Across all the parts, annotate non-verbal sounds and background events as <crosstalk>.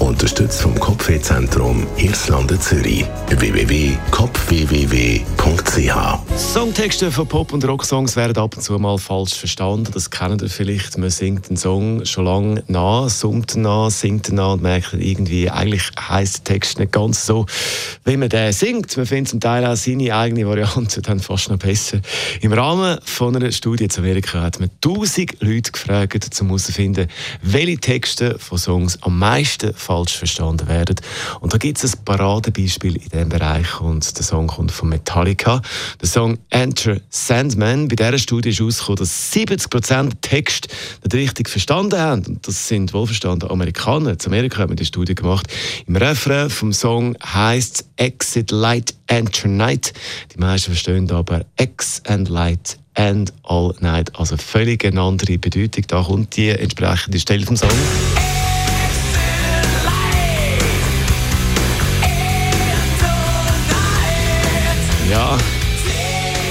Unterstützt vom Kopfwehzentrum Irlande Zürich. www.kopfwww.ch Songtexte von Pop- und Rocksongs werden ab und zu mal falsch verstanden. Das kennen ihr vielleicht. Man singt einen Song schon lange nach, summt nach, singt nach und merkt irgendwie, eigentlich heisst der Text nicht ganz so, wie man den singt. Man findet zum Teil auch seine eigene Variante <laughs> dann fast noch besser. Im Rahmen von einer Studie zu Amerika hat man 1000 Leute gefragt, um herauszufinden, welche Texte von Songs am meisten falsch verstanden werden. Und da gibt es ein Paradebeispiel in diesem Bereich und der Song kommt von Metallica. Der Song Enter Sandman. Bei dieser Studie ist herausgekommen, dass 70% Text nicht richtig verstanden haben. Und das sind wohlverstandene Amerikaner. In Amerika haben wir die Studie gemacht. Im Refrain vom Song heißt Exit Light Enter Night. Die meisten verstehen aber X and Light and All Night. Also völlig eine andere Bedeutung. Da kommt die entsprechende Stelle vom Song.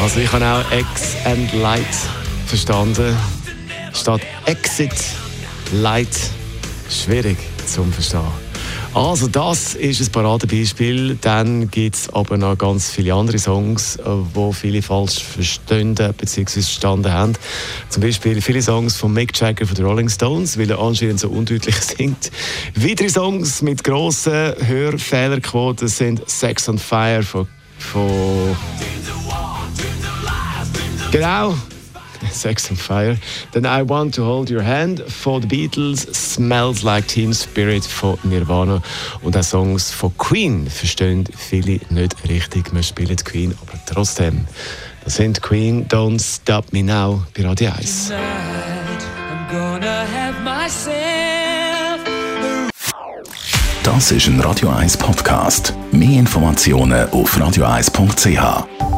Also ich habe auch X and Light verstanden. Statt Exit, Light, schwierig zum Verstehen. Also das ist ein Paradebeispiel. Dann gibt es aber noch ganz viele andere Songs, die viele falsch verstehen bzw. verstanden haben. Zum Beispiel viele Songs von Mick Jagger von den Rolling Stones, weil er anscheinend so undeutlich <laughs> singt. Weitere Songs mit grossen Hörfehlerquoten sind Sex on Fire von, von Genau. Sex and Fire. Dann I Want to Hold Your Hand von The Beatles, Smells Like Teen Spirit von Nirvana und auch Songs von Queen verstehen viele nicht richtig. Wir spielen Queen, aber trotzdem. Das sind Queen, Don't Stop Me Now bei Radio 1. Das ist ein Radio 1 Podcast. Mehr Informationen auf radio1.ch.